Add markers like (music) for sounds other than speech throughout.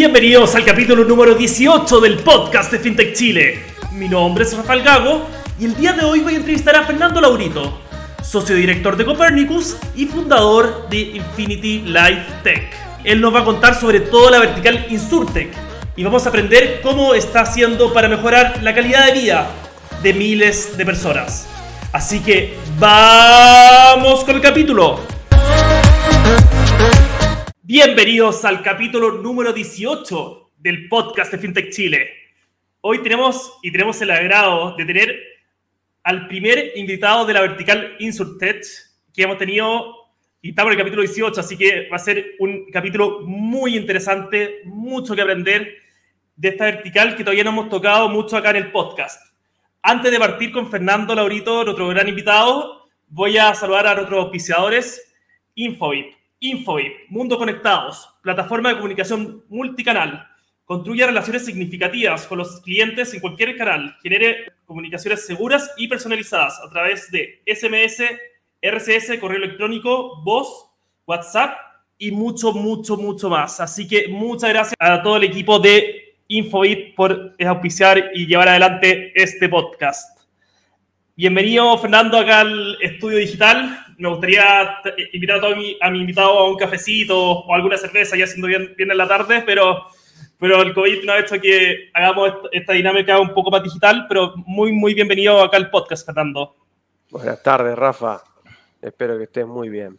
Bienvenidos al capítulo número 18 del podcast de FinTech Chile. Mi nombre es Rafael Gago y el día de hoy voy a entrevistar a Fernando Laurito, socio director de Copernicus y fundador de Infinity Life Tech. Él nos va a contar sobre toda la vertical Insurtech y vamos a aprender cómo está haciendo para mejorar la calidad de vida de miles de personas. Así que vamos con el capítulo. Bienvenidos al capítulo número 18 del podcast de FinTech Chile. Hoy tenemos y tenemos el agrado de tener al primer invitado de la vertical Insurtech que hemos tenido y estamos en el capítulo 18, así que va a ser un capítulo muy interesante, mucho que aprender de esta vertical que todavía no hemos tocado mucho acá en el podcast. Antes de partir con Fernando Laurito, nuestro gran invitado, voy a saludar a nuestros auspiciadores Infobip. Infobip, Mundo Conectados, plataforma de comunicación multicanal. Construye relaciones significativas con los clientes en cualquier canal. Genere comunicaciones seguras y personalizadas a través de SMS, RCS, correo electrónico, voz, WhatsApp y mucho, mucho, mucho más. Así que muchas gracias a todo el equipo de Infobip por auspiciar y llevar adelante este podcast. Bienvenido, Fernando, acá al estudio digital. Me gustaría invitar a, todo mi, a mi invitado a un cafecito o alguna cerveza, ya siendo bien, bien en la tarde, pero, pero el COVID no ha hecho que hagamos esta dinámica un poco más digital, pero muy, muy bienvenido acá al podcast, Fernando. Buenas tardes, Rafa. Espero que estés muy bien.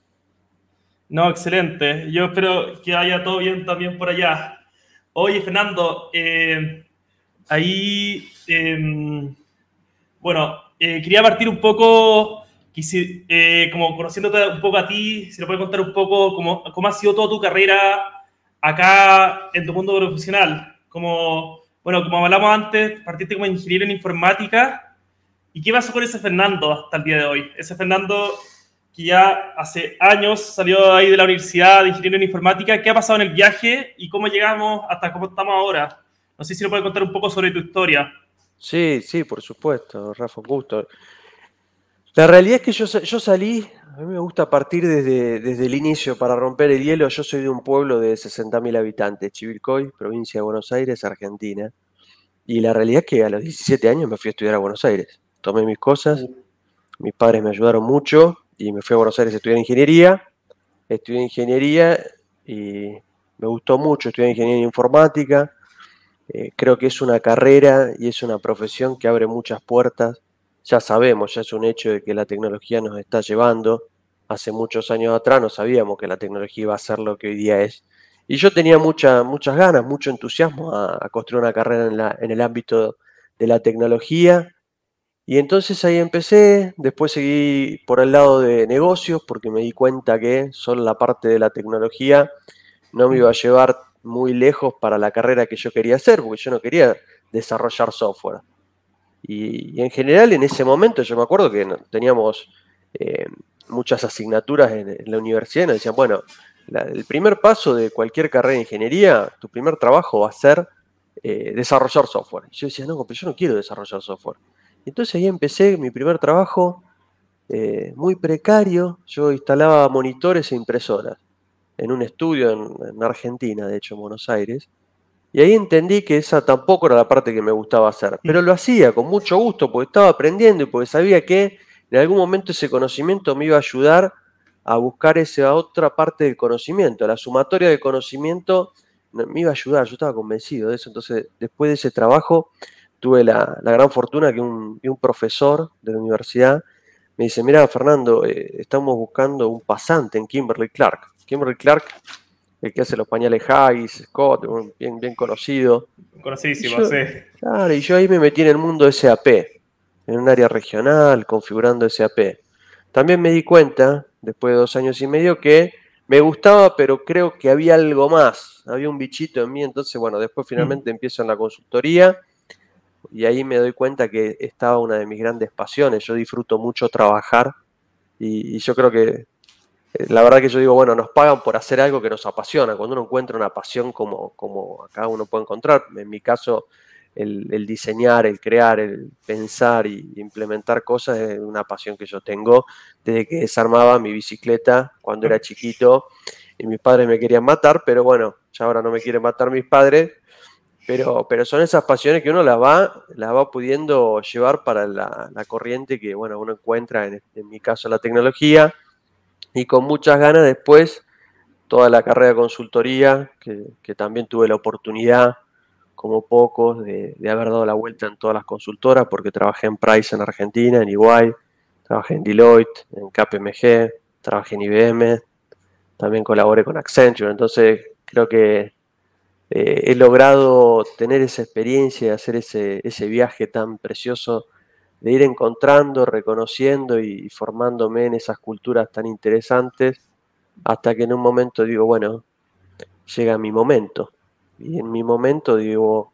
No, excelente. Yo espero que haya todo bien también por allá. Oye, Fernando, eh, ahí, eh, bueno, eh, quería partir un poco, eh, como conociéndote un poco a ti, si le puedes contar un poco cómo, cómo ha sido toda tu carrera acá en tu mundo profesional. Como, bueno, como hablamos antes, partiste como ingeniero en informática. ¿Y qué pasó con ese Fernando hasta el día de hoy? Ese Fernando que ya hace años salió ahí de la universidad de ingeniero en informática. ¿Qué ha pasado en el viaje y cómo llegamos hasta cómo estamos ahora? No sé si le puedes contar un poco sobre tu historia. Sí, sí, por supuesto, Rafa, gusto. La realidad es que yo, yo salí, a mí me gusta partir desde, desde el inicio para romper el hielo. Yo soy de un pueblo de 60.000 habitantes, Chivilcoy, provincia de Buenos Aires, Argentina. Y la realidad es que a los 17 años me fui a estudiar a Buenos Aires. Tomé mis cosas, mis padres me ayudaron mucho y me fui a Buenos Aires a estudiar ingeniería. Estudié ingeniería y me gustó mucho, estudié ingeniería informática eh, creo que es una carrera y es una profesión que abre muchas puertas. Ya sabemos, ya es un hecho de que la tecnología nos está llevando. Hace muchos años atrás no sabíamos que la tecnología iba a ser lo que hoy día es. Y yo tenía mucha, muchas ganas, mucho entusiasmo a, construir una carrera en, la, en el ámbito de la tecnología. Y entonces ahí empecé, después seguí por el lado de negocios porque me di cuenta que solo la parte de la tecnología no me iba a llevar muy lejos para la carrera que yo quería hacer, porque yo no quería desarrollar software. Y, en general en ese momento yo me acuerdo que teníamos eh, muchas asignaturas en, la universidad y nos decían, bueno, el primer paso de cualquier carrera de ingeniería, tu primer trabajo va a ser eh, desarrollar software. Y yo decía, no, pero yo no quiero desarrollar software. Entonces ahí empecé mi primer trabajo eh, muy precario, yo instalaba monitores e impresoras en un estudio en, Argentina, de hecho en Buenos Aires, y ahí entendí que esa tampoco era la parte que me gustaba hacer, pero lo hacía con mucho gusto porque estaba aprendiendo y porque sabía que en algún momento ese conocimiento me iba a ayudar a buscar esa otra parte del conocimiento, la sumatoria del conocimiento me iba a ayudar, yo estaba convencido de eso, entonces después de ese trabajo tuve la, gran fortuna que un, un, profesor de la universidad me dice, mira Fernando, eh, estamos buscando un pasante en Kimberly Clark. Kimberly Clark, el que hace los pañales Haggis, Scott, bien, bien conocido. Conocidísimo, sí. Claro, y yo ahí me metí en el mundo SAP, en un área regional, configurando SAP. También me di cuenta, después de dos años y medio, que me gustaba, pero creo que había algo más, había un bichito en mí, entonces, bueno, después finalmente mm. empiezo en la consultoría y ahí me doy cuenta que estaba una de mis grandes pasiones, yo disfruto mucho trabajar y yo creo que la verdad que yo digo, bueno, nos pagan por hacer algo que nos apasiona. Cuando uno encuentra una pasión como, como acá uno puede encontrar, en mi caso, el, diseñar, el crear, el pensar y implementar cosas es una pasión que yo tengo. Desde que desarmaba mi bicicleta cuando era chiquito y mis padres me querían matar, pero bueno, ya ahora no me quieren matar mis padres, pero, pero son esas pasiones que uno las va, la va pudiendo llevar para la, corriente que bueno, uno encuentra, en, en mi caso la tecnología, y con muchas ganas después toda la carrera de consultoría, que, también tuve la oportunidad, como pocos, de, haber dado la vuelta en todas las consultoras, porque trabajé en Price en Argentina, en EY, trabajé en Deloitte, en KPMG, trabajé en IBM, también colaboré con Accenture, entonces creo que eh, he logrado tener esa experiencia de hacer ese, ese viaje tan precioso de ir encontrando, reconociendo y formándome en esas culturas tan interesantes hasta que en un momento digo, bueno, llega mi momento. Y en mi momento, digo,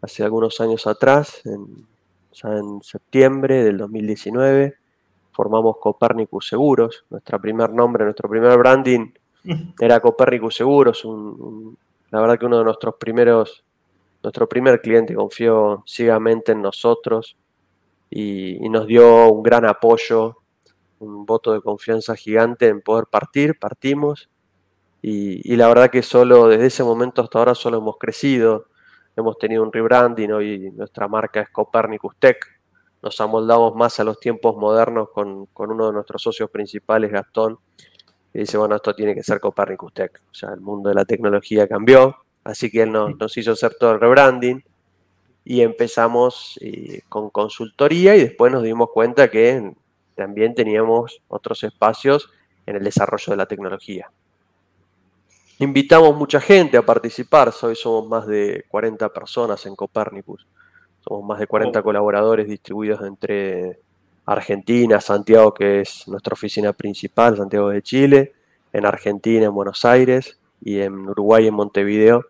hace algunos años atrás, en, ya en septiembre del 2019, formamos Copernicus Seguros. Nuestro primer nombre, nuestro primer branding (laughs) era Copernicus Seguros. la verdad que uno de nuestros primeros, nuestro primer cliente confió ciegamente en nosotros y, y nos dio un gran apoyo un voto de confianza gigante en poder partir, partimos. Y, la verdad que solo desde ese momento hasta ahora solo hemos crecido, hemos tenido un rebranding, hoy nuestra marca es Copernicus Tech, nos amoldamos más a los tiempos modernos con, uno de nuestros socios principales, Gastón, y dice, bueno, esto tiene que ser Copernicus Tech, o sea, el mundo de la tecnología cambió, así que él nos, nos hizo hacer todo el rebranding y empezamos eh, con consultoría y después nos dimos cuenta que también teníamos otros espacios en el desarrollo de la tecnología. Invitamos mucha gente a participar, hoy somos más de 40 personas en Copernicus, somos más de 40 colaboradores distribuidos entre Argentina, Santiago, que es nuestra oficina principal, Santiago de Chile, en Argentina, en Buenos Aires, y en Uruguay, en Montevideo.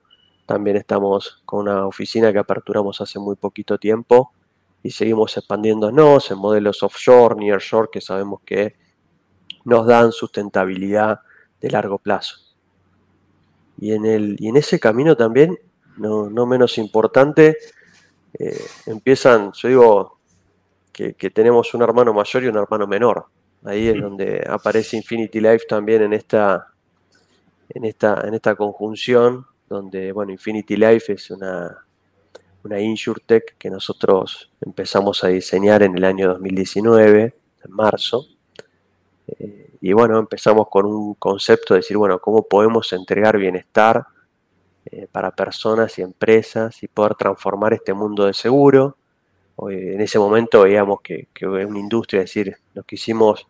También estamos con una oficina que aperturamos hace muy poquito tiempo y seguimos expandiéndonos en modelos offshore, nearshore, que sabemos que nos dan sustentabilidad de largo plazo. Y en, el, y en ese camino también, no, menos importante, eh, empiezan, yo digo que, tenemos un hermano mayor y un hermano menor. Ahí es donde aparece Infinity Life también en esta, en esta, en esta conjunción, donde, bueno, Infinity Life es una, una InsurTech que nosotros empezamos a diseñar en el año 2019, en marzo. Eh, y bueno, empezamos con un concepto de decir, bueno, ¿cómo podemos entregar bienestar eh, para personas y empresas y poder transformar este mundo de seguro? en ese momento veíamos que, que una industria, es decir, nos quisimos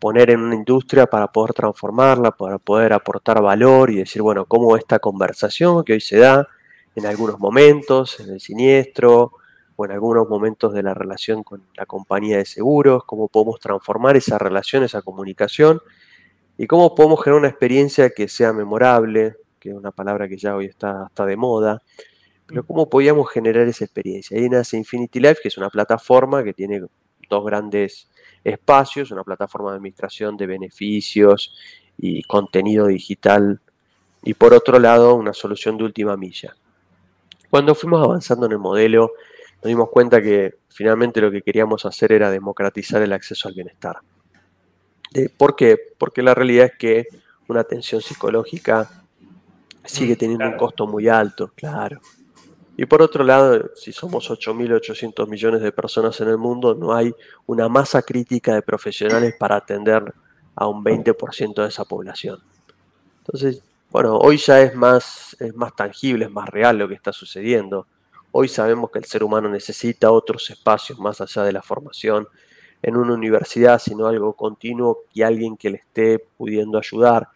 poner en una industria para poder transformarla, para poder aportar valor y decir, bueno, cómo esta conversación que hoy se da en algunos momentos, en el siniestro o en algunos momentos de la relación con la compañía de seguros, cómo podemos transformar esa relación, esa comunicación y cómo podemos generar una experiencia que sea memorable, que es una palabra que ya hoy está, está de moda, pero cómo podíamos generar esa experiencia. Ahí nace Infinity Life, que es una plataforma que tiene dos grandes espacios, una plataforma de administración de beneficios y contenido digital, y por otro lado una solución de última milla. Cuando fuimos avanzando en el modelo, nos dimos cuenta que finalmente lo que queríamos hacer era democratizar el acceso al bienestar. ¿Por qué? Porque la realidad es que una atención psicológica sigue teniendo un costo muy alto, claro. Y por otro lado, si somos 8.800 millones de personas en el mundo, no hay una masa crítica de profesionales para atender a un 20% de esa población. Entonces, bueno, hoy ya es más, es más tangible, es más real lo que está sucediendo. Hoy sabemos que el ser humano necesita otros espacios más allá de la formación en una universidad, sino algo continuo y alguien que le esté pudiendo ayudar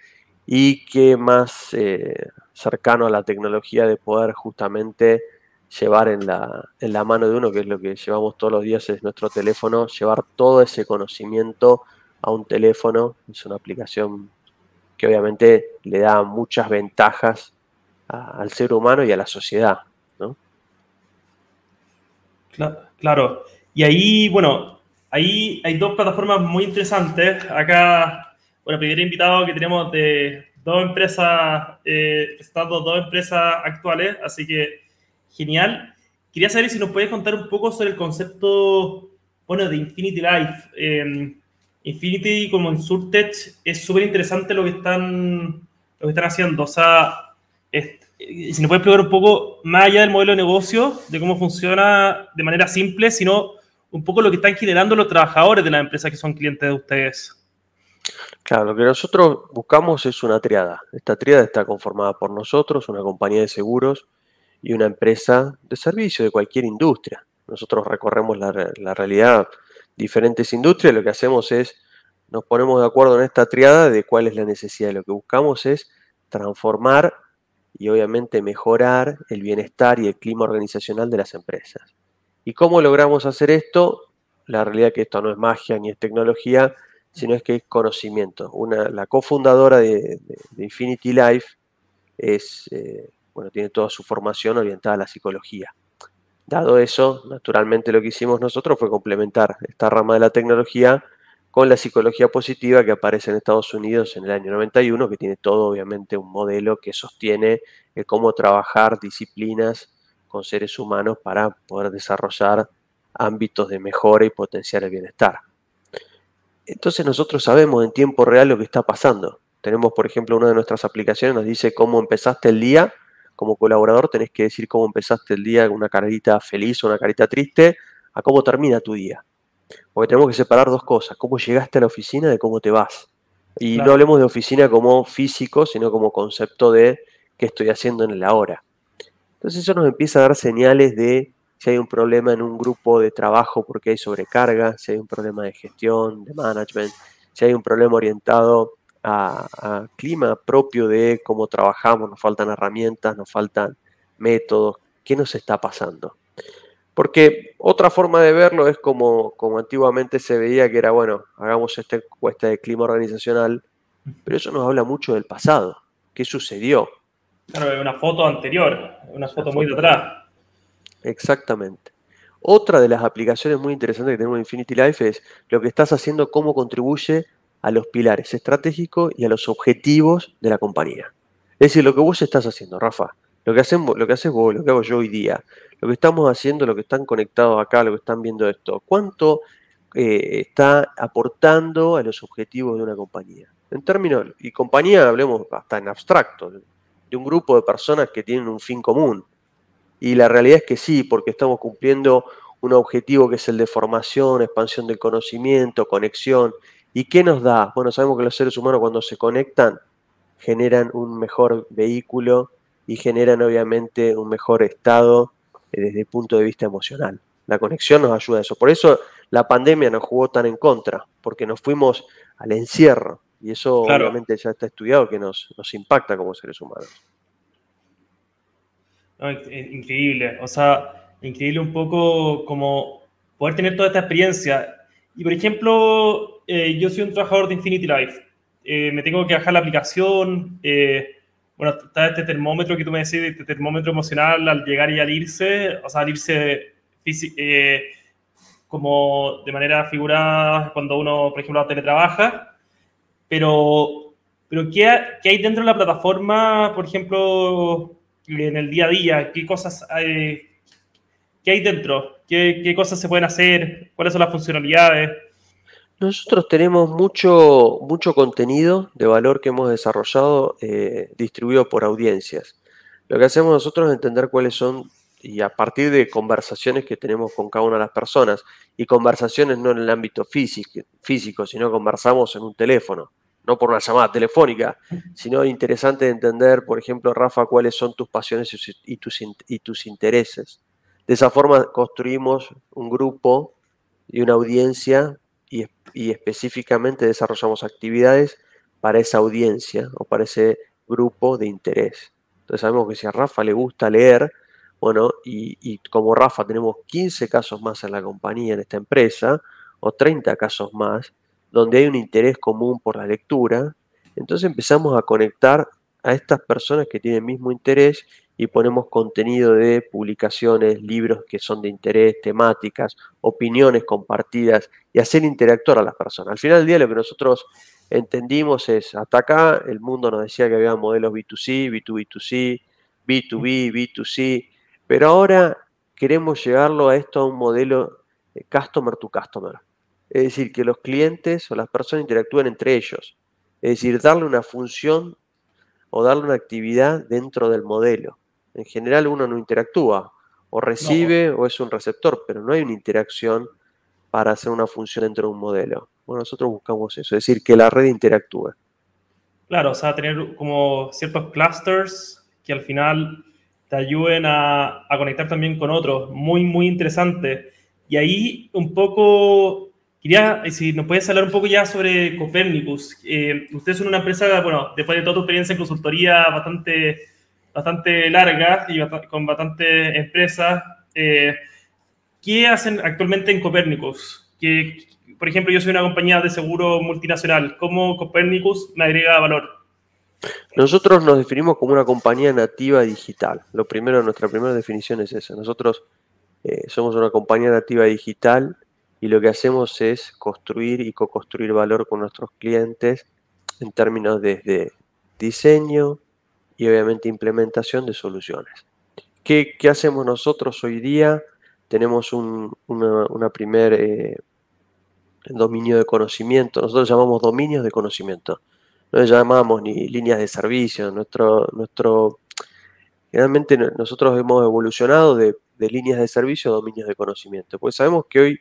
y que más eh, cercano a la tecnología de poder justamente llevar en la, en la mano de uno, que es lo que llevamos todos los días, es nuestro teléfono, llevar todo ese conocimiento a un teléfono, es una aplicación que obviamente le da muchas ventajas al ser humano y a la sociedad. ¿no? Claro, Y ahí, bueno, ahí hay dos plataformas muy interesantes. Acá, bueno, primer invitado que tenemos de dos empresas, eh, dos empresas actuales, así que genial. Quería saber si nos puedes contar un poco sobre el concepto, bueno, de Infinity Life. Eh, Infinity como en Surtech es súper interesante lo que están lo que están haciendo. O sea, si nos puedes explicar un poco más allá del modelo de negocio, de cómo funciona de manera simple, sino un poco lo que están generando los trabajadores de la empresa que son clientes de ustedes. Claro, lo que nosotros buscamos es una triada. Esta triada está conformada por nosotros, una compañía de seguros y una empresa de servicio de cualquier industria. Nosotros recorremos la, realidad, diferentes industrias, lo que hacemos es, nos ponemos de acuerdo en esta triada de cuál es la necesidad. Lo que buscamos es transformar y obviamente mejorar el bienestar y el clima organizacional de las empresas. ¿Y cómo logramos hacer esto? La realidad es que esto no es magia ni es tecnología, sino es que es conocimiento. Una, la cofundadora de, Infinity Life es, eh, bueno, tiene toda su formación orientada a la psicología. Dado eso, naturalmente lo que hicimos nosotros fue complementar esta rama de la tecnología con la psicología positiva que aparece en Estados Unidos en el año 91, que tiene todo obviamente un modelo que sostiene cómo trabajar disciplinas con seres humanos para poder desarrollar ámbitos de mejora y potenciar el bienestar. Entonces nosotros sabemos en tiempo real lo que está pasando. Tenemos, por ejemplo, una de nuestras aplicaciones nos dice cómo empezaste el día. Como colaborador tenés que decir cómo empezaste el día, una carita feliz o una carita triste, a cómo termina tu día. Porque tenemos que separar dos cosas, cómo llegaste a la oficina de cómo te vas. Y no hablemos de oficina como físico, sino como concepto de qué estoy haciendo en el ahora. Entonces eso nos empieza a dar señales de si hay un problema en un grupo de trabajo porque hay sobrecarga, si hay un problema de gestión, de management, si hay un problema orientado a, clima propio de cómo trabajamos, nos faltan herramientas, nos faltan métodos, ¿qué nos está pasando? Porque otra forma de verlo es como, como antiguamente se veía que era, bueno, hagamos esta encuesta de clima organizacional, pero eso nos habla mucho del pasado. ¿Qué sucedió? Claro, una foto anterior, una foto muy de atrás. Exactamente. Otra de las aplicaciones muy interesantes que tenemos en Infinity Life es lo que estás haciendo, cómo contribuye a los pilares estratégicos y a los objetivos de la compañía. Es decir, lo que vos estás haciendo, Rafa, lo que, hacemos, lo que haces vos, lo que hago yo hoy día, lo que estamos haciendo, lo que están conectados acá, lo que están viendo esto, ¿cuánto eh, está aportando a los objetivos de una compañía? En términos, y compañía hablemos hasta en abstracto, de un grupo de personas que tienen un fin común. Y la realidad es que sí, porque estamos cumpliendo un objetivo que es el de formación, expansión del conocimiento, conexión. ¿Y qué nos da? Bueno, sabemos que los seres humanos cuando se conectan generan un mejor vehículo y generan obviamente un mejor estado eh, desde el punto de vista emocional. La conexión nos ayuda a eso. Por eso la pandemia nos jugó tan en contra, porque nos fuimos al encierro. Y eso obviamente ya está estudiado que nos, nos impacta como seres humanos. increíble, o sea, increíble un poco como poder tener toda esta experiencia. Y por ejemplo, eh, yo soy un trabajador de Infinity Life. Eh, me tengo que bajar la aplicación. Eh, bueno, está este termómetro que tú me decís, este termómetro emocional al llegar y al irse, o sea, al irse como de manera figurada cuando uno, por ejemplo, teletrabaja. Pero, pero ¿qué, ¿qué hay dentro de la plataforma, por ejemplo, en el día a día? ¿Qué cosas hay, qué hay dentro? ¿Qué, ¿Qué cosas se pueden hacer? ¿Cuáles son las funcionalidades? Nosotros tenemos mucho, mucho contenido de valor que hemos desarrollado eh, distribuido por audiencias. Lo que hacemos nosotros es entender cuáles son, y a partir de conversaciones que tenemos con cada una de las personas, y conversaciones no en el ámbito físico, físico sino conversamos en un teléfono, no por una llamada telefónica, sino interesante entender, por ejemplo, Rafa, cuáles son tus pasiones y tus intereses. De esa forma construimos un grupo y una audiencia y, específicamente desarrollamos actividades para esa audiencia o para ese grupo de interés. Entonces sabemos que si a Rafa le gusta leer, bueno, y, y, como Rafa tenemos 15 casos más en la compañía, en esta empresa, o 30 casos más, donde hay un interés común por la lectura, entonces empezamos a conectar a estas personas que tienen el mismo interés y ponemos contenido de publicaciones, libros que son de interés, temáticas, opiniones compartidas y hacer interactuar a las personas. Al final del día lo que nosotros entendimos es, hasta acá el mundo nos decía que había modelos B2C, B2B2C, B2B, B2C, pero ahora queremos llevarlo a esto a un modelo customer to customer. Es decir, que los clientes o las personas interactúen entre ellos. Es decir, darle una función o darle una actividad dentro del modelo. En general uno no interactúa, o recibe o es un receptor, pero no hay una interacción para hacer una función dentro de un modelo. Bueno, nosotros buscamos eso, es decir, que la red interactúe. Claro, o sea, tener como ciertos clusters que al final te ayuden a, conectar también con otros. Muy, muy interesante. Y ahí un poco, quería, si nos puedes hablar un poco ya sobre Copernicus. Eh, ustedes son una empresa, bueno, después de toda tu experiencia en consultoría bastante, bastante larga y con bastantes empresas, eh, ¿qué hacen actualmente en Copernicus? ¿Qué, por ejemplo, yo soy una compañía de seguro multinacional. ¿Cómo Copernicus me agrega valor? Nosotros nos definimos como una compañía nativa digital. Lo primero, nuestra primera definición es esa. Nosotros eh, somos una compañía nativa digital y lo que hacemos es construir y co-construir valor con nuestros clientes en términos desde diseño y obviamente implementación de soluciones. ¿Qué, hacemos nosotros hoy día? Tenemos un, una, primer eh, dominio de conocimiento. Nosotros llamamos dominios de conocimiento no llamamos ni líneas de servicio. Nuestro, nuestro, generalmente nosotros hemos evolucionado de, líneas de servicio a dominios de conocimiento, pues sabemos que hoy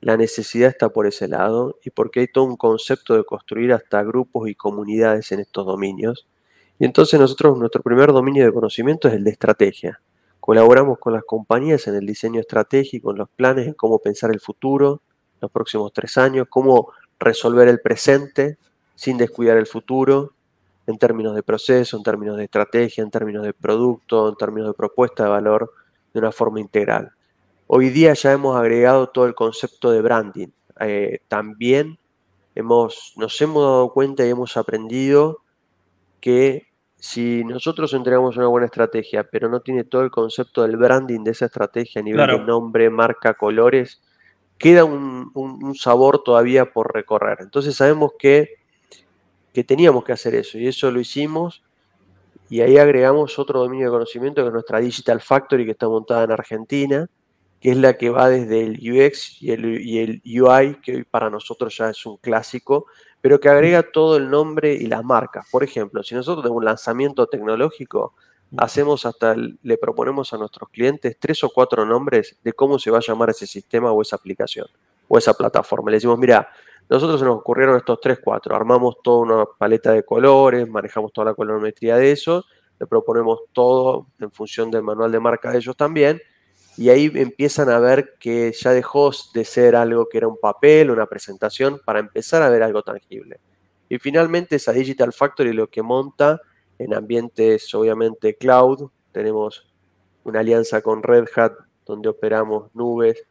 la necesidad está por ese lado y porque hay todo un concepto de construir hasta grupos y comunidades en estos dominios. Y entonces nosotros, nuestro primer dominio de conocimiento es el de estrategia. Colaboramos con las compañías en el diseño estratégico, en los planes, en cómo pensar el futuro, los próximos tres años, cómo resolver el presente sin descuidar el futuro en términos de proceso, en términos de estrategia, en términos de producto, en términos de propuesta de valor de una forma integral. Hoy día ya hemos agregado todo el concepto de branding. Eh, también hemos, nos hemos dado cuenta y hemos aprendido que si nosotros entregamos una buena estrategia, pero no tiene todo el concepto del branding de esa estrategia a nivel de nombre, marca, colores, queda un sabor todavía por recorrer. Entonces sabemos que que teníamos que hacer eso y eso lo hicimos y ahí agregamos otro dominio de conocimiento que es nuestra Digital Factory que está montada en Argentina, que es la que va desde el UX y el, y el UI, que hoy para nosotros ya es un clásico, pero que agrega todo el nombre y las marcas. Por ejemplo, si nosotros tenemos un lanzamiento tecnológico, hacemos hasta, le proponemos a nuestros clientes tres o cuatro nombres de cómo se va a llamar ese sistema o esa aplicación o esa plataforma. Le decimos, mira, nosotros se nos ocurrieron estos 3, 4. Armamos toda una paleta de colores, manejamos toda la colorimetría de eso, le proponemos todo en función del manual de marca de ellos también. Y ahí empiezan a ver que ya dejó de ser algo que era un papel, una presentación, para empezar a ver algo tangible. Y finalmente esa Digital Factory lo que monta en ambientes obviamente cloud, tenemos una alianza con Red Hat donde operamos nubes,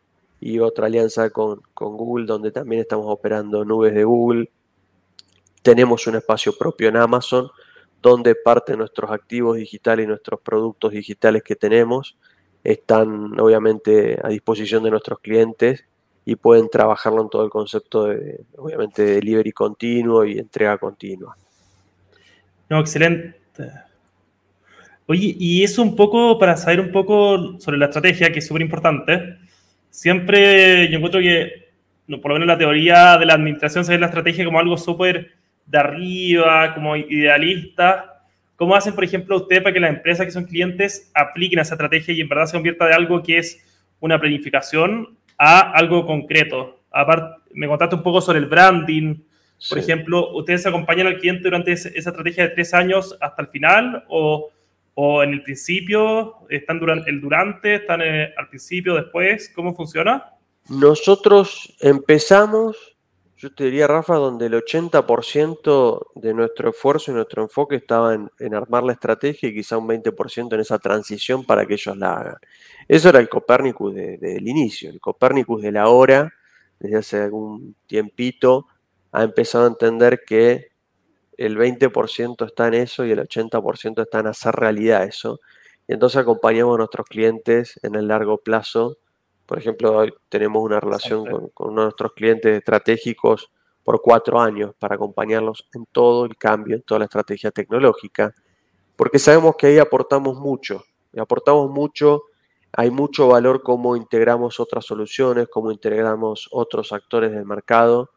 y otra alianza con, Google donde también estamos operando nubes de Google. Tenemos un espacio propio en Amazon donde parte de nuestros activos digitales y nuestros productos digitales que tenemos están obviamente a disposición de nuestros clientes y pueden trabajarlo en todo el concepto de, obviamente, de delivery continuo y entrega continua. No, excelente. Oye, y eso un poco para saber un poco sobre la estrategia, que es súper importante siempre yo encuentro que, por lo menos la teoría de la administración, se ve la estrategia como algo súper de arriba, como idealista. ¿Cómo hacen, por ejemplo, ustedes para que las empresas que son clientes apliquen esa estrategia y en verdad se convierta de algo que es una planificación a algo concreto? Aparte, me contaste un poco sobre el branding. Por ejemplo, ¿ustedes acompañan al cliente durante esa estrategia de tres años hasta el final o ¿O en el principio, están durante, el durante, están eh, al principio, después? ¿Cómo funciona? Nosotros empezamos, yo te diría, Rafa, donde el 80% de nuestro esfuerzo y nuestro enfoque estaba en, armar la estrategia y quizá un 20% en esa transición para que ellos la hagan. Eso era el Copérnicus del inicio, el Copérnicus de la hora, desde hace algún tiempito, ha empezado a entender que el 20% está en eso y el 80% está en hacer realidad eso. Y entonces acompañamos a nuestros clientes en el largo plazo. Por ejemplo, hoy tenemos una relación con, uno de nuestros clientes estratégicos por cuatro años para acompañarlos en todo el cambio, en toda la estrategia tecnológica, porque sabemos que ahí aportamos mucho, y aportamos mucho, hay mucho valor cómo integramos otras soluciones, cómo integramos otros actores del mercado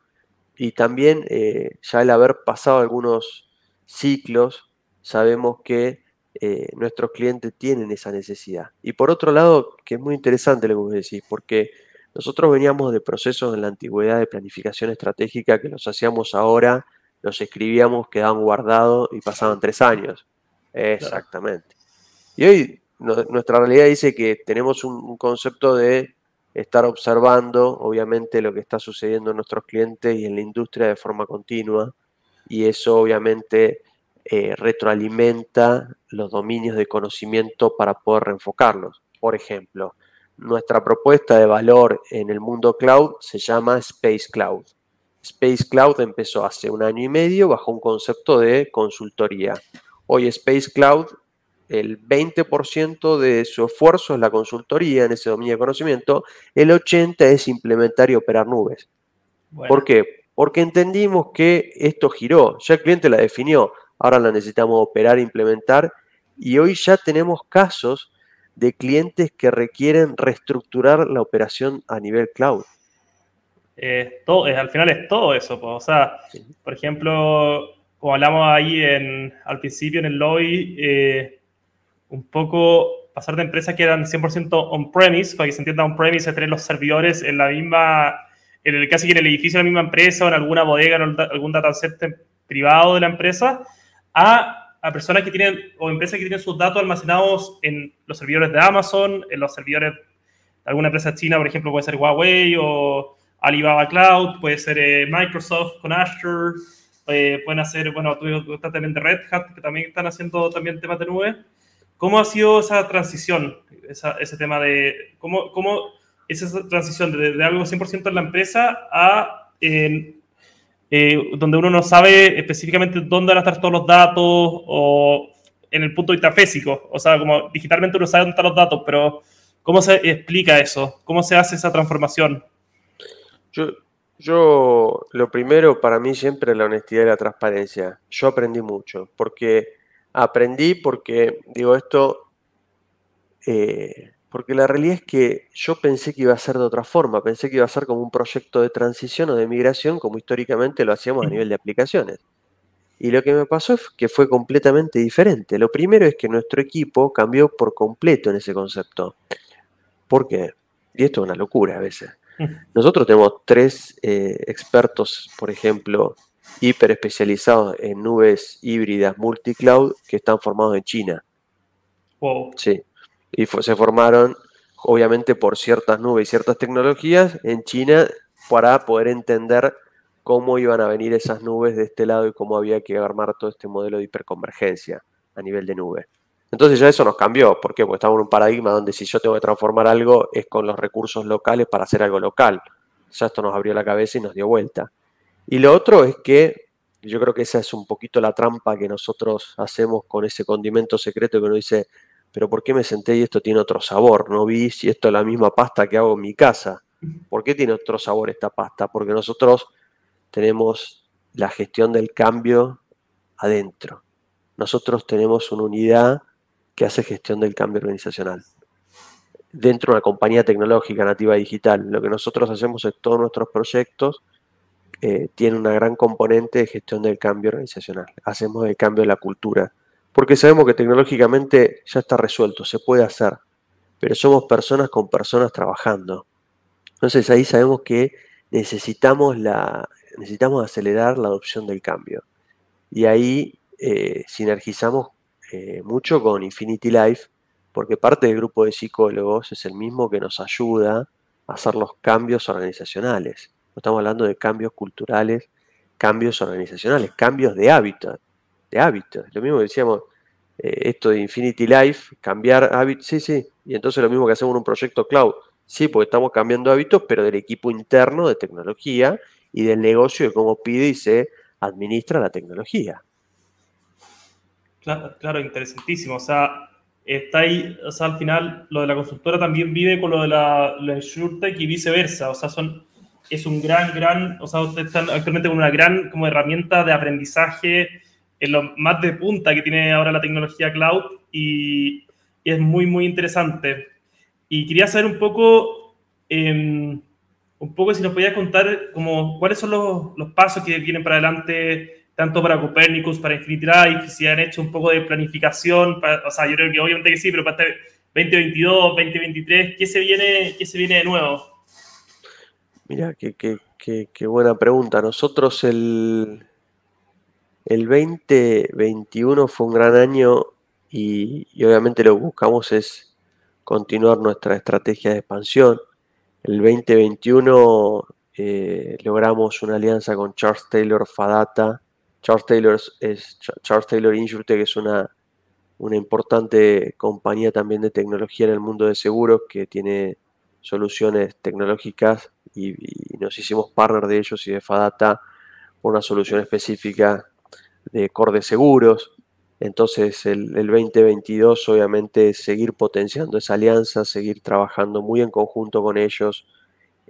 y también eh, ya el haber pasado algunos ciclos, sabemos que eh, nuestros clientes tienen esa necesidad. Y por otro lado, que es muy interesante lo que vos decís, porque nosotros veníamos de procesos en la antigüedad de planificación estratégica que los hacíamos ahora, los escribíamos, quedaban guardados y pasaban tres años. Exactamente. Y hoy nuestra realidad dice que tenemos un, concepto de estar observando, obviamente, lo que está sucediendo en nuestros clientes y en la industria de forma continua. Y eso, obviamente, eh, retroalimenta los dominios de conocimiento para poder reenfocarlos. Por ejemplo, nuestra propuesta de valor en el mundo cloud se llama Space Cloud. Space Cloud empezó hace un año y medio bajo un concepto de consultoría. Hoy Space Cloud, el 20% de su esfuerzo es la consultoría en ese dominio de conocimiento, el 80% es implementar y operar nubes. ¿Por qué? Porque entendimos que esto giró, ya el cliente la definió, ahora la necesitamos operar e implementar y hoy ya tenemos casos de clientes que requieren reestructurar la operación a nivel cloud. todo, al final es todo eso. O sea, por ejemplo, como hablamos ahí en, al principio en el lobby, eh, un poco pasar de empresas que eran 100% on-premise, para que se entienda on-premise, es tener los servidores en la misma, en el, casi que en el edificio de la misma empresa o en alguna bodega, en algún data center privado de la empresa, a a personas que tienen o empresas que tienen sus datos almacenados en los servidores de Amazon, en los servidores de alguna empresa china, por ejemplo, puede ser Huawei o Alibaba Cloud, puede ser eh, Microsoft con Azure, eh, pueden hacer, bueno, de Red Hat, que también están haciendo también temas de nube. ¿Cómo ha sido esa transición, ese tema de, cómo, cómo es esa transición de, de algo 100% en la empresa a eh, donde uno no sabe específicamente dónde van a estar todos los datos o en el punto de vista físico. O sea, como digitalmente uno sabe dónde están los datos, pero ¿cómo se explica eso? ¿Cómo se hace esa transformación? Yo, yo lo primero para mí siempre es la honestidad y la transparencia. Yo aprendí mucho, porque aprendí porque, digo, esto... Eh, porque la realidad es que yo pensé que iba a ser de otra forma, pensé que iba a ser como un proyecto de transición o de migración, como históricamente lo hacíamos a nivel de aplicaciones. Y lo que me pasó es que fue completamente diferente. Lo primero es que nuestro equipo cambió por completo en ese concepto. ¿Por qué? Y esto es una locura a veces. Nosotros tenemos tres eh, expertos, por ejemplo, hiper especializados en nubes híbridas multicloud que están formados en China. Wow. Sí y se formaron obviamente por ciertas nubes y ciertas tecnologías en China para poder entender cómo iban a venir esas nubes de este lado y cómo había que armar todo este modelo de hiperconvergencia a nivel de nube. Entonces ya eso nos cambió. ¿Por qué? Porque estamos en un paradigma donde si yo tengo que transformar algo es con los recursos locales para hacer algo local. Ya esto nos abrió la cabeza y nos dio vuelta. Y lo otro es que yo creo que esa es un poquito la trampa que nosotros hacemos con ese condimento secreto que uno dice, pero ¿por qué me senté y esto tiene otro sabor? No vi si esto es la misma pasta que hago en mi casa. ¿Por qué tiene otro sabor esta pasta? Porque nosotros tenemos la gestión del cambio adentro. Nosotros tenemos una unidad que hace gestión del cambio organizacional. Dentro de una compañía tecnológica nativa digital, lo que nosotros hacemos es todos nuestros proyectos eh, tienen una gran componente de gestión del cambio organizacional. Hacemos el cambio de la cultura porque sabemos que tecnológicamente ya está resuelto, se puede hacer, pero somos personas con personas trabajando. Entonces ahí sabemos que necesitamos, la, necesitamos acelerar la adopción del cambio. Y ahí eh, sinergizamos eh, mucho con Infinity Life, porque parte del grupo de psicólogos es el mismo que nos ayuda a hacer los cambios organizacionales. estamos hablando de cambios culturales, cambios organizacionales, cambios de hábitat de hábitos. Lo mismo decíamos, eh, esto de Infinity Life, cambiar hábitos, sí, sí. Y entonces lo mismo que hacemos en un proyecto cloud. Sí, porque estamos cambiando hábitos, pero del equipo interno de tecnología y del negocio de cómo pide y se administra la tecnología. Claro, interesantísimo. O sea, está ahí, o sea, al final lo de la consultora también vive con lo de la, la y viceversa. O sea, son, es un gran, gran, o sea, ustedes están actualmente con una gran como herramienta de aprendizaje es lo más de punta que tiene ahora la tecnología cloud y, es muy, muy interesante. Y quería saber un poco, em, un poco si nos podías contar como, cuáles son los, los, pasos que vienen para adelante tanto para Copernicus, para Infinity Life, si han hecho un poco de planificación, o sea, yo creo que obviamente que sí, pero para este 2022, 2023, ¿qué se viene, qué se viene de nuevo? Mira, qué, qué, buena pregunta. Nosotros el, el 2021 fue un gran año y, y obviamente lo que buscamos es continuar nuestra estrategia de expansión. El 2021 eh, logramos una alianza con Charles Taylor Fadata. Charles Taylor es Charles Taylor InsurTech es una, una importante compañía también de tecnología en el mundo de seguros que tiene soluciones tecnológicas y, nos hicimos partner de ellos y de Fadata por una solución específica de core de seguros. Entonces el, el 2022 obviamente seguir potenciando esa alianza, seguir trabajando muy en conjunto con ellos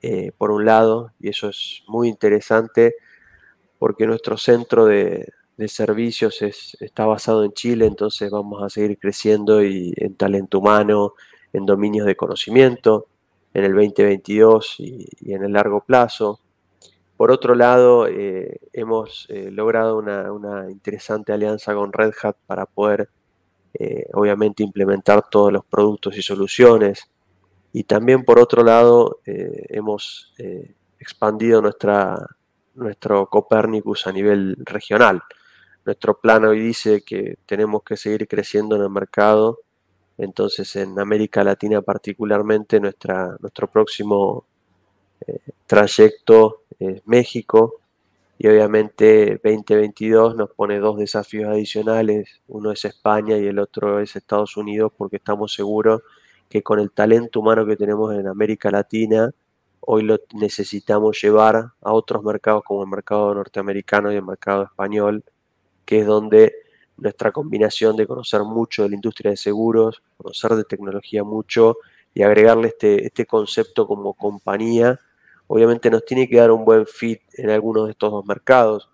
eh, por un lado, y eso es muy interesante porque nuestro centro de, servicios está basado en Chile, entonces vamos a seguir creciendo y en talento humano, en dominios de conocimiento, en el 2022 y, en el largo plazo. Por otro lado, eh, hemos eh, logrado una, interesante alianza con Red Hat para poder, obviamente, implementar todos los productos y soluciones y también por otro lado eh, hemos eh, expandido nuestra, nuestro Copernicus a nivel regional. Nuestro plan hoy dice que tenemos que seguir creciendo en el mercado, entonces en América Latina particularmente nuestra, nuestro próximo eh, trayecto es México y obviamente 2022 nos pone dos desafíos adicionales, uno es España y el otro es Estados Unidos porque estamos seguros que con el talento humano que tenemos en América Latina, hoy lo necesitamos llevar a otros mercados como el mercado norteamericano y el mercado español, que es donde nuestra combinación de conocer mucho de la industria de seguros, conocer de tecnología mucho y agregarle este, este concepto como compañía, obviamente nos tiene que dar un buen fit en algunos de estos dos mercados.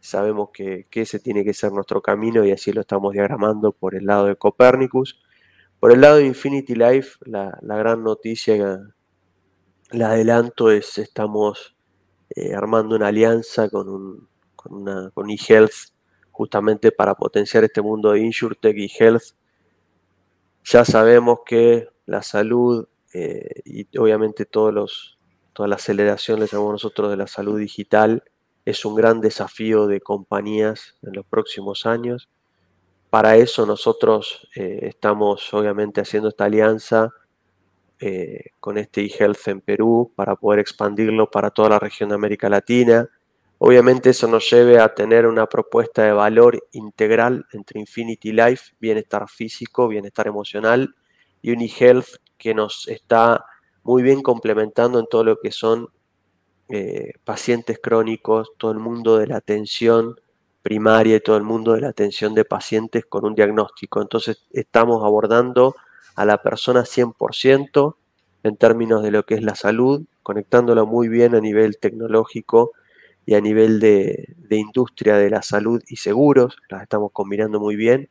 Sabemos que, que ese tiene que ser nuestro camino y así lo estamos diagramando por el lado de Copernicus por el lado de Infinity Life, la, gran noticia, la adelanto es estamos eh, armando una alianza con, un, con, una, con eHealth justamente para potenciar este mundo de InsurTech y Health. Ya sabemos que la salud eh, y obviamente todos los, toda la aceleración, le llamamos nosotros, de la salud digital es un gran desafío de compañías en los próximos años para eso nosotros eh, estamos obviamente haciendo esta alianza eh, con este eHealth en Perú para poder expandirlo para toda la región de América Latina. Obviamente eso nos lleve a tener una propuesta de valor integral entre Infinity Life, bienestar físico, bienestar emocional y un eHealth que nos está muy bien complementando en todo lo que son eh, pacientes crónicos, todo el mundo de la atención primaria y todo el mundo de la atención de pacientes con un diagnóstico. Entonces estamos abordando a la persona 100% en términos de lo que es la salud, conectándolo muy bien a nivel tecnológico y a nivel de, industria de la salud y seguros, las estamos combinando muy bien.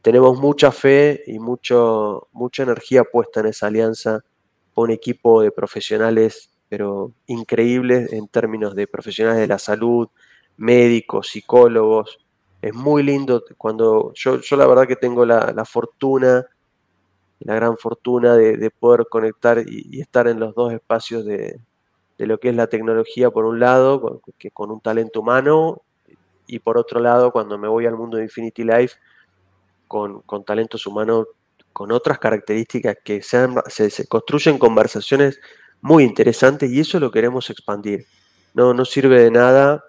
Tenemos mucha fe y mucho, mucha energía puesta en esa alianza, un equipo de profesionales, pero increíbles en términos de profesionales de la salud, médicos, psicólogos. Es muy lindo cuando yo, yo la verdad que tengo la, fortuna, la gran fortuna de, poder conectar y, estar en los dos espacios de, lo que es la tecnología, por un lado, con, que con un talento humano, y por otro lado, cuando me voy al mundo de Infinity Life, con, talentos humanos con otras características que se, se, construyen conversaciones muy interesantes y eso lo queremos expandir. No, no sirve de nada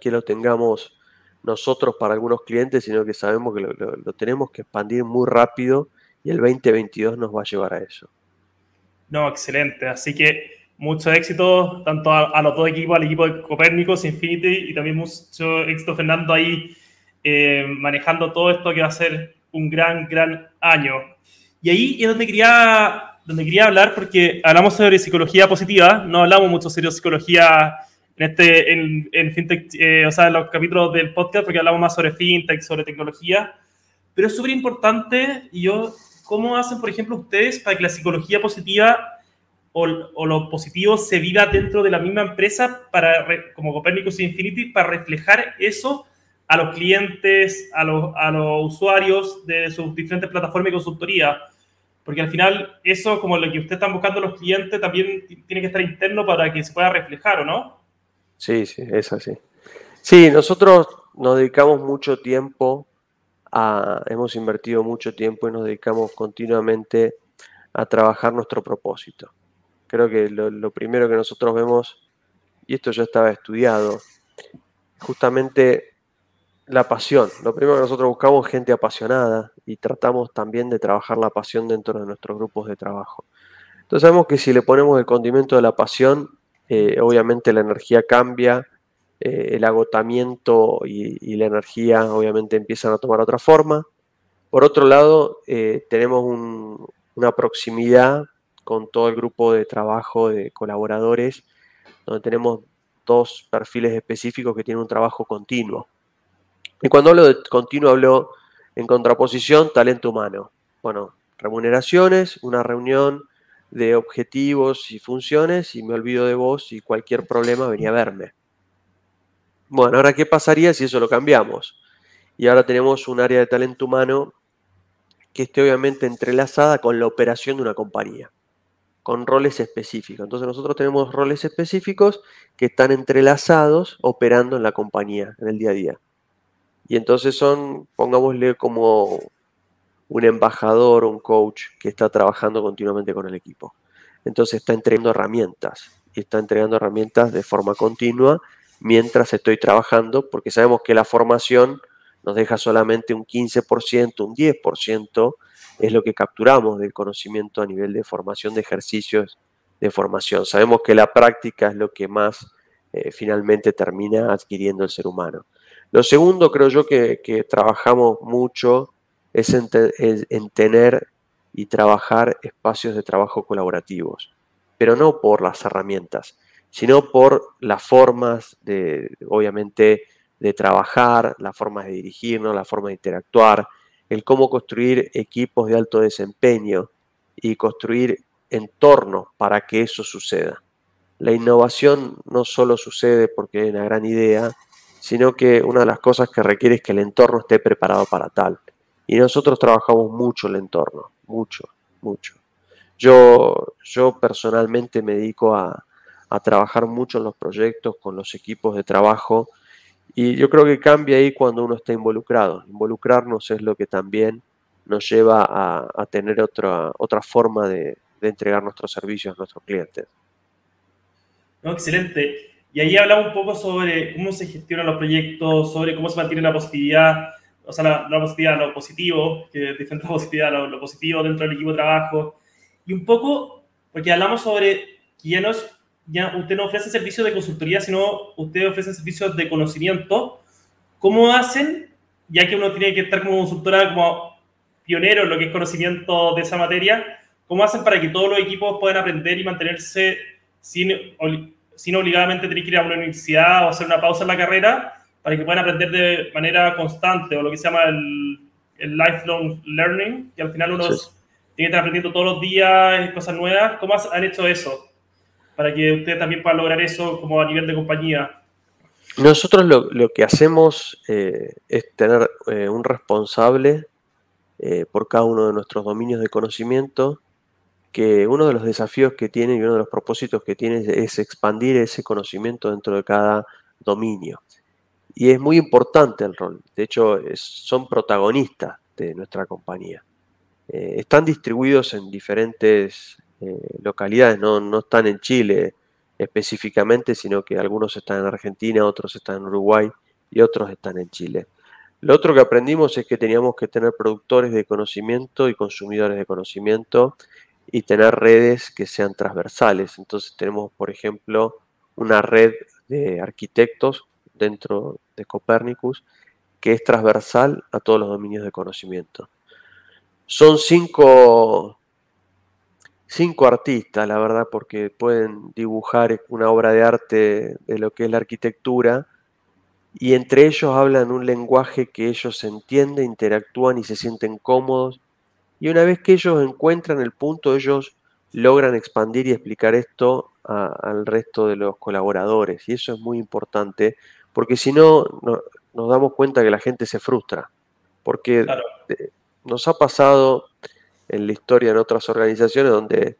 que lo tengamos nosotros para algunos clientes, sino que sabemos que lo, tenemos que expandir muy rápido y el 2022 nos va a llevar a eso. No, excelente. Así que mucho éxito tanto a, los dos equipos, al equipo de Copérnicos, Infinity y también mucho éxito Fernando ahí eh, manejando todo esto que va a ser un gran, gran año. Y ahí es donde quería, donde quería hablar porque hablamos sobre psicología positiva, no hablamos mucho sobre psicología en, este, en, FinTech, eh, o sea, en los capítulos del podcast, porque hablamos más sobre FinTech, sobre tecnología, pero es súper importante, y yo, ¿cómo hacen, por ejemplo, ustedes para que la psicología positiva o, o lo positivo se viva dentro de la misma empresa, para, como Copernicus Infinity, para reflejar eso a los clientes, a los, a los usuarios de sus diferentes plataformas y consultoría. Porque al final eso, como lo que usted están buscando los clientes, también tiene que estar interno para que se pueda reflejar, ¿o no? Sí, sí, es así. Sí, nosotros nos dedicamos mucho tiempo a, hemos invertido mucho tiempo y nos dedicamos continuamente a trabajar nuestro propósito. Creo que lo, primero que nosotros vemos, y esto ya estaba estudiado, justamente la pasión. Lo primero que nosotros buscamos es gente apasionada y tratamos también de trabajar la pasión dentro de nuestros grupos de trabajo. Entonces sabemos que si le ponemos el condimento de la pasión, eh, obviamente la energía cambia, eh, el agotamiento y, la energía obviamente empiezan a tomar otra forma. Por otro lado, eh, tenemos una proximidad con todo el grupo de trabajo de colaboradores, donde tenemos dos perfiles específicos que tienen un trabajo continuo. Y cuando hablo de continuo, hablo en contraposición talento humano. Bueno, remuneraciones, una reunión de objetivos y funciones y me olvido de vos y cualquier problema venía a verme. Bueno, ahora, ¿qué pasaría si eso lo cambiamos? Y ahora tenemos un área de talento humano que esté obviamente entrelazada con la operación de una compañía, con roles específicos. Entonces nosotros tenemos roles específicos que están entrelazados operando en la compañía, en el día a día. Y entonces son, pongámosle como un embajador, un coach que está trabajando continuamente con el equipo. Entonces está entregando herramientas y está entregando herramientas de forma continua mientras estoy trabajando, porque sabemos que la formación nos deja solamente un 15%, un 10% es lo que capturamos del conocimiento a nivel de formación de ejercicios de formación. Sabemos que la práctica es lo que más eh, finalmente termina adquiriendo el ser humano. Lo segundo, creo yo, que, trabajamos mucho es en, tener y trabajar espacios de trabajo colaborativos, pero no por las herramientas, sino por las formas de, obviamente, de trabajar, las formas de dirigirnos, la forma de interactuar, el cómo construir equipos de alto desempeño y construir entornos para que eso suceda. La innovación no solo sucede porque hay una gran idea, sino que una de las cosas que requiere es que el entorno esté preparado para tal. Y nosotros trabajamos mucho el entorno, mucho, mucho. Yo, yo personalmente me dedico a, trabajar mucho en los proyectos, con los equipos de trabajo, y yo creo que cambia ahí cuando uno está involucrado. Involucrarnos es lo que también nos lleva a, tener otra, otra forma de, de entregar nuestros servicios a nuestros clientes. Excelente. Y ahí hablamos un poco sobre cómo se gestionan los proyectos, sobre cómo se mantiene la positividad, o sea, la, positividad, lo positivo, que diferente la positividad, lo, positivo dentro del equipo de trabajo. Y un poco, porque hablamos sobre que ya no es, ya usted no ofrece servicios de consultoría, sino usted ofrece servicios de conocimiento. ¿Cómo hacen, ya que uno tiene que estar como consultora, como pionero en lo que es conocimiento de esa materia, cómo hacen para que todos los equipos puedan aprender y mantenerse sin sin obligadamente tener que ir a una universidad o hacer una pausa en la carrera para que puedan aprender de manera constante o lo que se llama el, lifelong learning, que al final uno tiene que estar aprendiendo todos los días cosas nuevas. ¿Cómo han hecho eso? Para que ustedes también puedan lograr eso como a nivel de compañía. Nosotros lo, que hacemos eh, es tener eh, un responsable eh, por cada uno de nuestros dominios de conocimiento que uno de los desafíos que tiene y uno de los propósitos que tiene es expandir ese conocimiento dentro de cada dominio. Y es muy importante el rol. De hecho, son protagonistas de nuestra compañía. Eh, están distribuidos en diferentes eh, localidades, no, no están en Chile específicamente, sino que algunos están en Argentina, otros están en Uruguay y otros están en Chile. Lo otro que aprendimos es que teníamos que tener productores de conocimiento y consumidores de conocimiento y tener redes que sean transversales. Entonces tenemos, por ejemplo, una red de arquitectos dentro de Copernicus que es transversal a todos los dominios de conocimiento. Son cinco, cinco artistas, la verdad, porque pueden dibujar una obra de arte de lo que es la arquitectura y entre ellos hablan un lenguaje que ellos entienden, interactúan y se sienten cómodos y una vez que ellos encuentran el punto, ellos logran expandir y explicar esto al resto de los colaboradores. Y eso es muy importante, porque si no, nos damos cuenta que la gente se frustra, porque nos ha pasado en la historia en otras organizaciones donde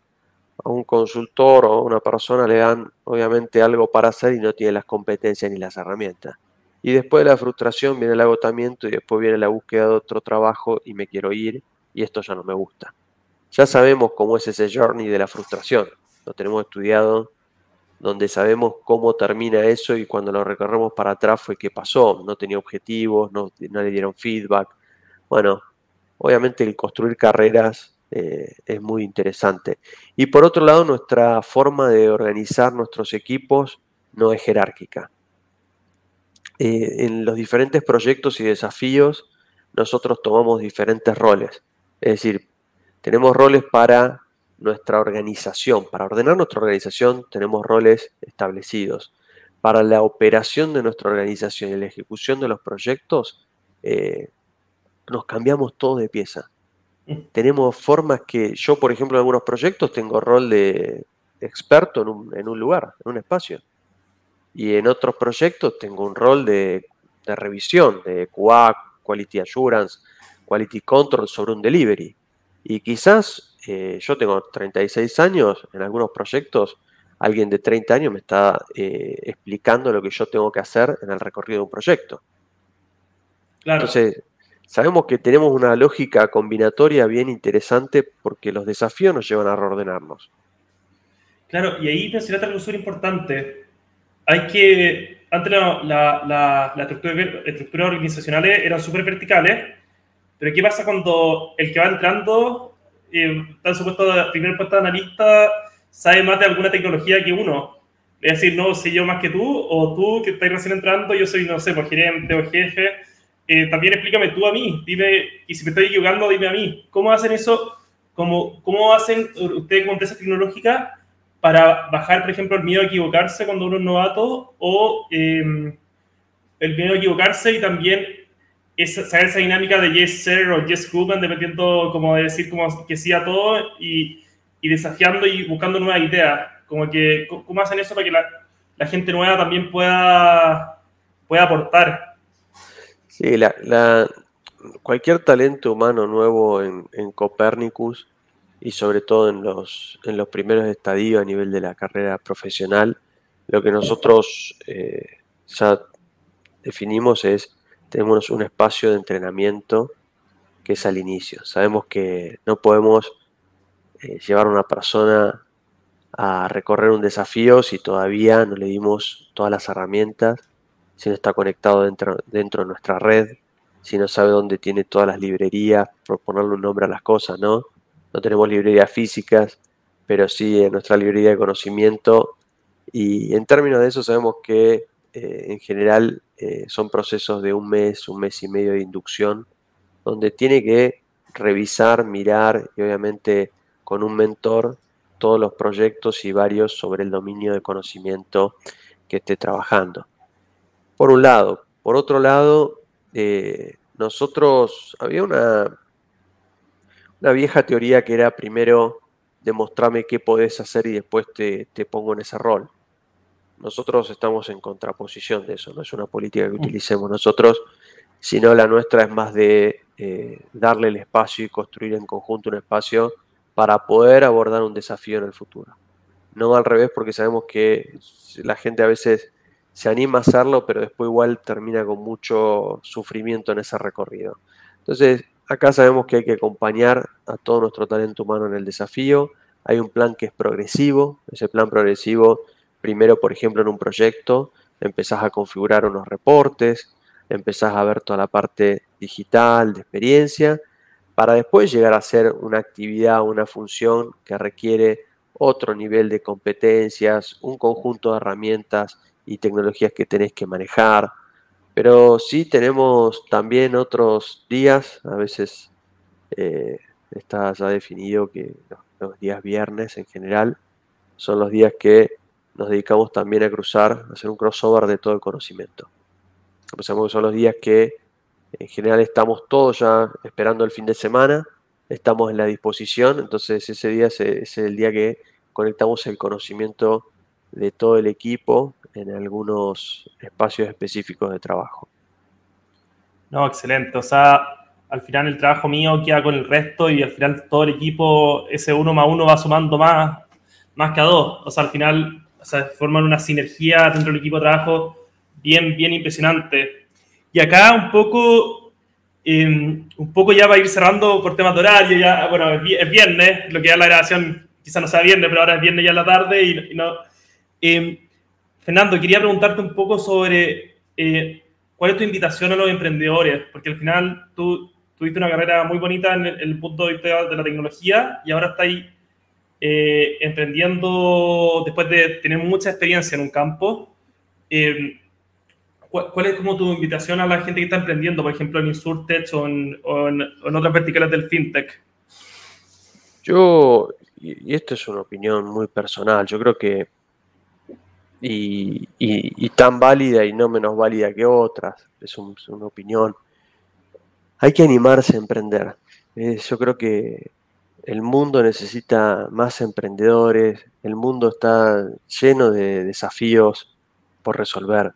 a un consultor o a una persona le dan obviamente algo para hacer y no tiene las competencias ni las herramientas. Y después de la frustración viene el agotamiento y después viene la búsqueda de otro trabajo y me quiero ir y esto ya no me gusta. Ya sabemos cómo es ese journey de la frustración. Lo tenemos estudiado donde sabemos cómo termina eso y cuando lo recorremos para atrás fue qué pasó. No tenía objetivos, no, le dieron feedback. Bueno, obviamente el construir carreras eh, es muy interesante. Y por otro lado, nuestra forma de organizar nuestros equipos no es jerárquica. Eh, en los diferentes proyectos y desafíos, nosotros tomamos diferentes roles. Es decir, tenemos roles para nuestra organización. Para ordenar nuestra organización tenemos roles establecidos. Para la operación de nuestra organización y la ejecución de los proyectos, eh, nos cambiamos todo de pieza. Tenemos formas que yo, por ejemplo, en algunos proyectos tengo rol de experto en un, lugar, en un espacio. Y en otros proyectos tengo un rol de, revisión, de QA, Quality Assurance, Quality Control sobre un delivery. Y quizás eh, yo tengo 36 años, en algunos proyectos alguien de 30 años me está eh, explicando lo que yo tengo que hacer en el recorrido de un proyecto. Entonces, Sabemos que tenemos una lógica combinatoria bien interesante porque los desafíos nos llevan a reordenarnos. Claro, y ahí mencionaste algo súper importante. Hay que, antes la, la, la, estructura, organizacionales eran súper verticales, pero ¿qué pasa cuando el que va entrando, eh, está supuesto, primer puesto de analista, sabe más de alguna tecnología que uno? Es decir, no sé yo más que tú, o tú que estás recién entrando, yo soy, no sé, pues, gerente o jefe, eh, también explícame tú a mí, dime, y si me estoy equivocando, dime a mí, ¿cómo hacen eso? ¿Cómo, cómo hacen ustedes como empresa tecnológica para bajar, por ejemplo, el miedo a equivocarse cuando uno es novato o em, el miedo a equivocarse y también esa, saber esa dinámica de yes sir o yes woman, dependiendo como de decir como que sí a todo y, y desafiando y buscando nuevas ideas? Como que, ¿Cómo hacen eso para que la, la gente nueva también pueda, pueda aportar? Sí, la, cualquier talento humano nuevo en, en, Copernicus y sobre todo en los, en los primeros estadios a nivel de la carrera profesional, lo que nosotros eh, ya definimos es, tenemos un espacio de entrenamiento que es al inicio. Sabemos que no podemos eh, llevar a una persona a recorrer un desafío si todavía no le dimos todas las herramientas si no está conectado dentro, dentro de nuestra red, si no sabe dónde tiene todas las librerías, por ponerle un nombre a las cosas, ¿no? No tenemos librerías físicas, pero sí en nuestra librería de conocimiento. Y en términos de eso sabemos que eh, en general eh, son procesos de un mes, un mes y medio de inducción, donde tiene que revisar, mirar y obviamente con un mentor todos los proyectos y varios sobre el dominio de conocimiento que esté trabajando por un lado. Por otro lado, eh, nosotros, había una, una vieja teoría que era primero demostrarme qué podés hacer y después te, pongo en ese rol. Nosotros estamos en contraposición de eso, no es una política que mm. utilicemos nosotros, sino la nuestra es más de eh, darle el espacio y construir en conjunto un espacio para poder abordar un desafío en el futuro. No al revés, porque sabemos que la gente a veces se anima a hacerlo, pero después igual termina con mucho sufrimiento en ese recorrido. Entonces, acá sabemos que hay que acompañar a todo nuestro talento humano en el desafío. Hay un plan que es progresivo. Ese plan progresivo, primero, por ejemplo, en un proyecto, empezás a configurar unos reportes, empezás a ver toda la parte digital, de experiencia, para después llegar a hacer una actividad, una función que requiere otro nivel de competencias, un conjunto de herramientas y tecnologías que tenés que manejar. Pero sí tenemos también otros días, a veces eh, está ya definido que los, días viernes en general son los días que nos dedicamos también a cruzar, a hacer un crossover de todo el conocimiento. Pensamos que son los días que en general estamos todos ya esperando el fin de semana, estamos en la disposición, entonces ese día es el día que conectamos el conocimiento de todo el equipo en algunos espacios específicos de trabajo. No, excelente. O sea, al final el trabajo mío queda con el resto y al final todo el equipo, ese uno más uno va sumando más, más que a dos. O sea, al final o forman una sinergia dentro del equipo de trabajo bien, bien impresionante. Y acá un poco, em, un poco ya va a ir cerrando por temas de horario, ya, bueno, es viernes, lo que ya la grabación quizá no sea viernes, pero ahora es viernes ya en la tarde y, no... Em, Fernando, quería preguntarte un poco sobre eh, cuál es tu invitación a los emprendedores, porque al final tú tuviste una carrera muy bonita en el, punto de vista de la tecnología y ahora estáis eh, emprendiendo después de tener mucha experiencia en un campo. Eh, ¿cuál, es como tu invitación a la gente que está emprendiendo, por ejemplo, en Insurtech o en, otras verticales del FinTech? Yo, y esto es una opinión muy personal, yo creo que, y, tan válida y no menos válida que otras, es una opinión hay que animarse a emprender. Eh, yo creo que el mundo necesita más emprendedores, el mundo está lleno de desafíos por resolver.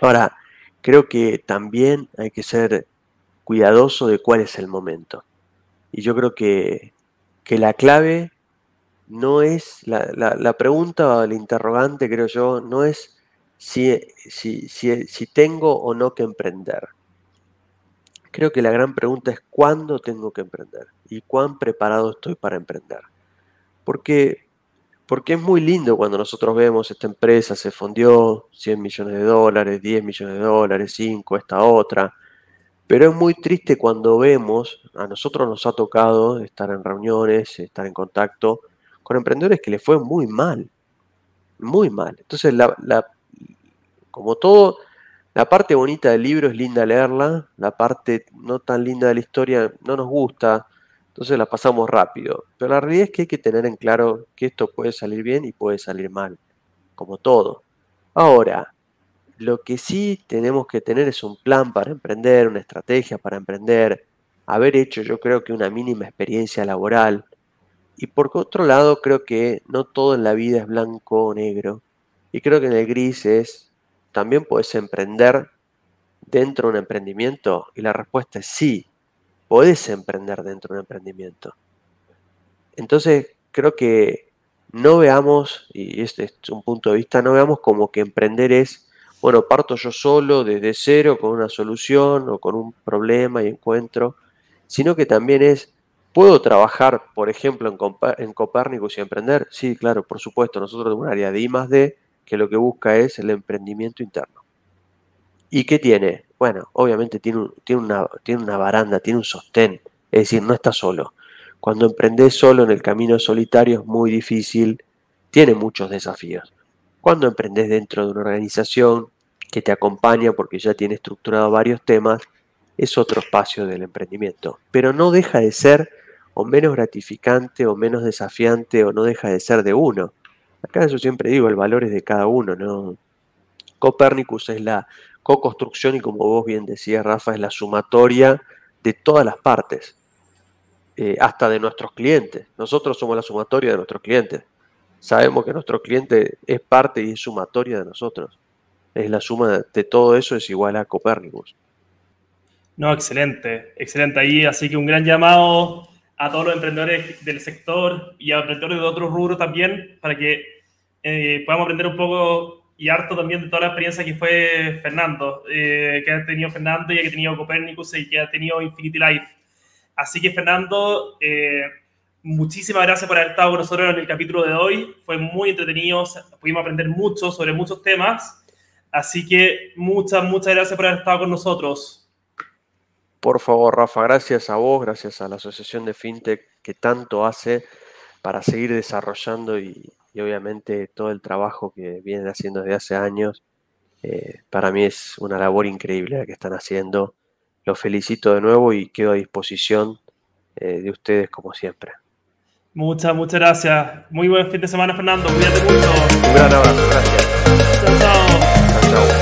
Ahora, creo que también hay que ser cuidadoso de cuál es el momento. Y yo creo que, la clave no es, la, pregunta o el interrogante, creo yo, no es si, si, si tengo o no que emprender Creo que la gran pregunta es cuándo tengo que emprender y cuán preparado estoy para emprender. Porque, porque es muy lindo cuando nosotros vemos esta empresa se fundió 100 millones de dólares, 10 millones de dólares, 5, esta otra. Pero es muy triste cuando vemos, a nosotros nos ha tocado estar en reuniones, estar en contacto con emprendedores que les fue muy mal, muy mal. Entonces, la, como todo, la parte bonita del libro es linda leerla, la parte no tan linda de la historia no nos gusta, entonces la pasamos rápido. Pero la realidad es que hay que tener en claro que esto puede salir bien y puede salir mal, como todo. Ahora, lo que sí tenemos que tener es un plan para emprender, una estrategia para emprender, haber hecho yo creo que una mínima experiencia laboral. Y por otro lado, creo que no todo en la vida es blanco o negro. Y creo que en el gris es ¿También puedes emprender dentro de un emprendimiento? Y la respuesta es sí, podés emprender dentro de un emprendimiento. Entonces, creo que no veamos, y este es un punto de vista, no veamos como que emprender es, bueno, parto yo solo desde cero con una solución o con un problema y encuentro, sino que también es, ¿puedo trabajar, por ejemplo, en, Copérnicus y emprender? Sí, claro, por supuesto, nosotros tenemos un área de I más D que lo que busca es el emprendimiento interno. ¿Y qué tiene? Bueno, obviamente tiene, tiene, una, tiene una baranda, tiene un sostén, es decir, no está solo. Cuando emprendes solo en el camino solitario es muy difícil, tiene muchos desafíos. Cuando emprendes dentro de una organización que te acompaña porque ya tiene estructurado varios temas, es otro espacio del emprendimiento. Pero no deja de ser o menos gratificante o menos desafiante o no deja de ser de uno. Acá yo siempre digo, el valor es de cada uno, ¿no? Copérnicus es la co-construcción y como vos bien decías, Rafa, es la sumatoria de todas las partes, eh, hasta de nuestros clientes. Nosotros somos la sumatoria de nuestros clientes. Sabemos que nuestro cliente es parte y es sumatoria de nosotros. Es la suma de todo eso es igual a Copérnicus. No, excelente, excelente ahí. Así que un gran llamado a todos los emprendedores del sector y a emprendedores de otros rubros también, para que eh, podamos aprender un poco y harto también de toda la experiencia que fue Fernando, eh, que ha tenido Fernando y que ha tenido Copernicus y que ha tenido Infinity Life. Así que Fernando, eh, muchísimas gracias por haber estado con nosotros en el capítulo de hoy. Fue muy entretenido, pudimos aprender mucho sobre muchos temas. Así que muchas, muchas gracias por haber estado con nosotros. Por favor, Rafa, gracias a vos, gracias a la Asociación de FinTech que tanto hace para seguir desarrollando y, obviamente todo el trabajo que vienen haciendo desde hace años. Eh, para mí es una labor increíble la que están haciendo. Los felicito de nuevo y quedo a disposición eh, de ustedes como siempre. Muchas, muchas gracias. Muy buen fin de semana, Fernando. Cuídate mucho. Un gran abrazo, gracias. Chao, chao.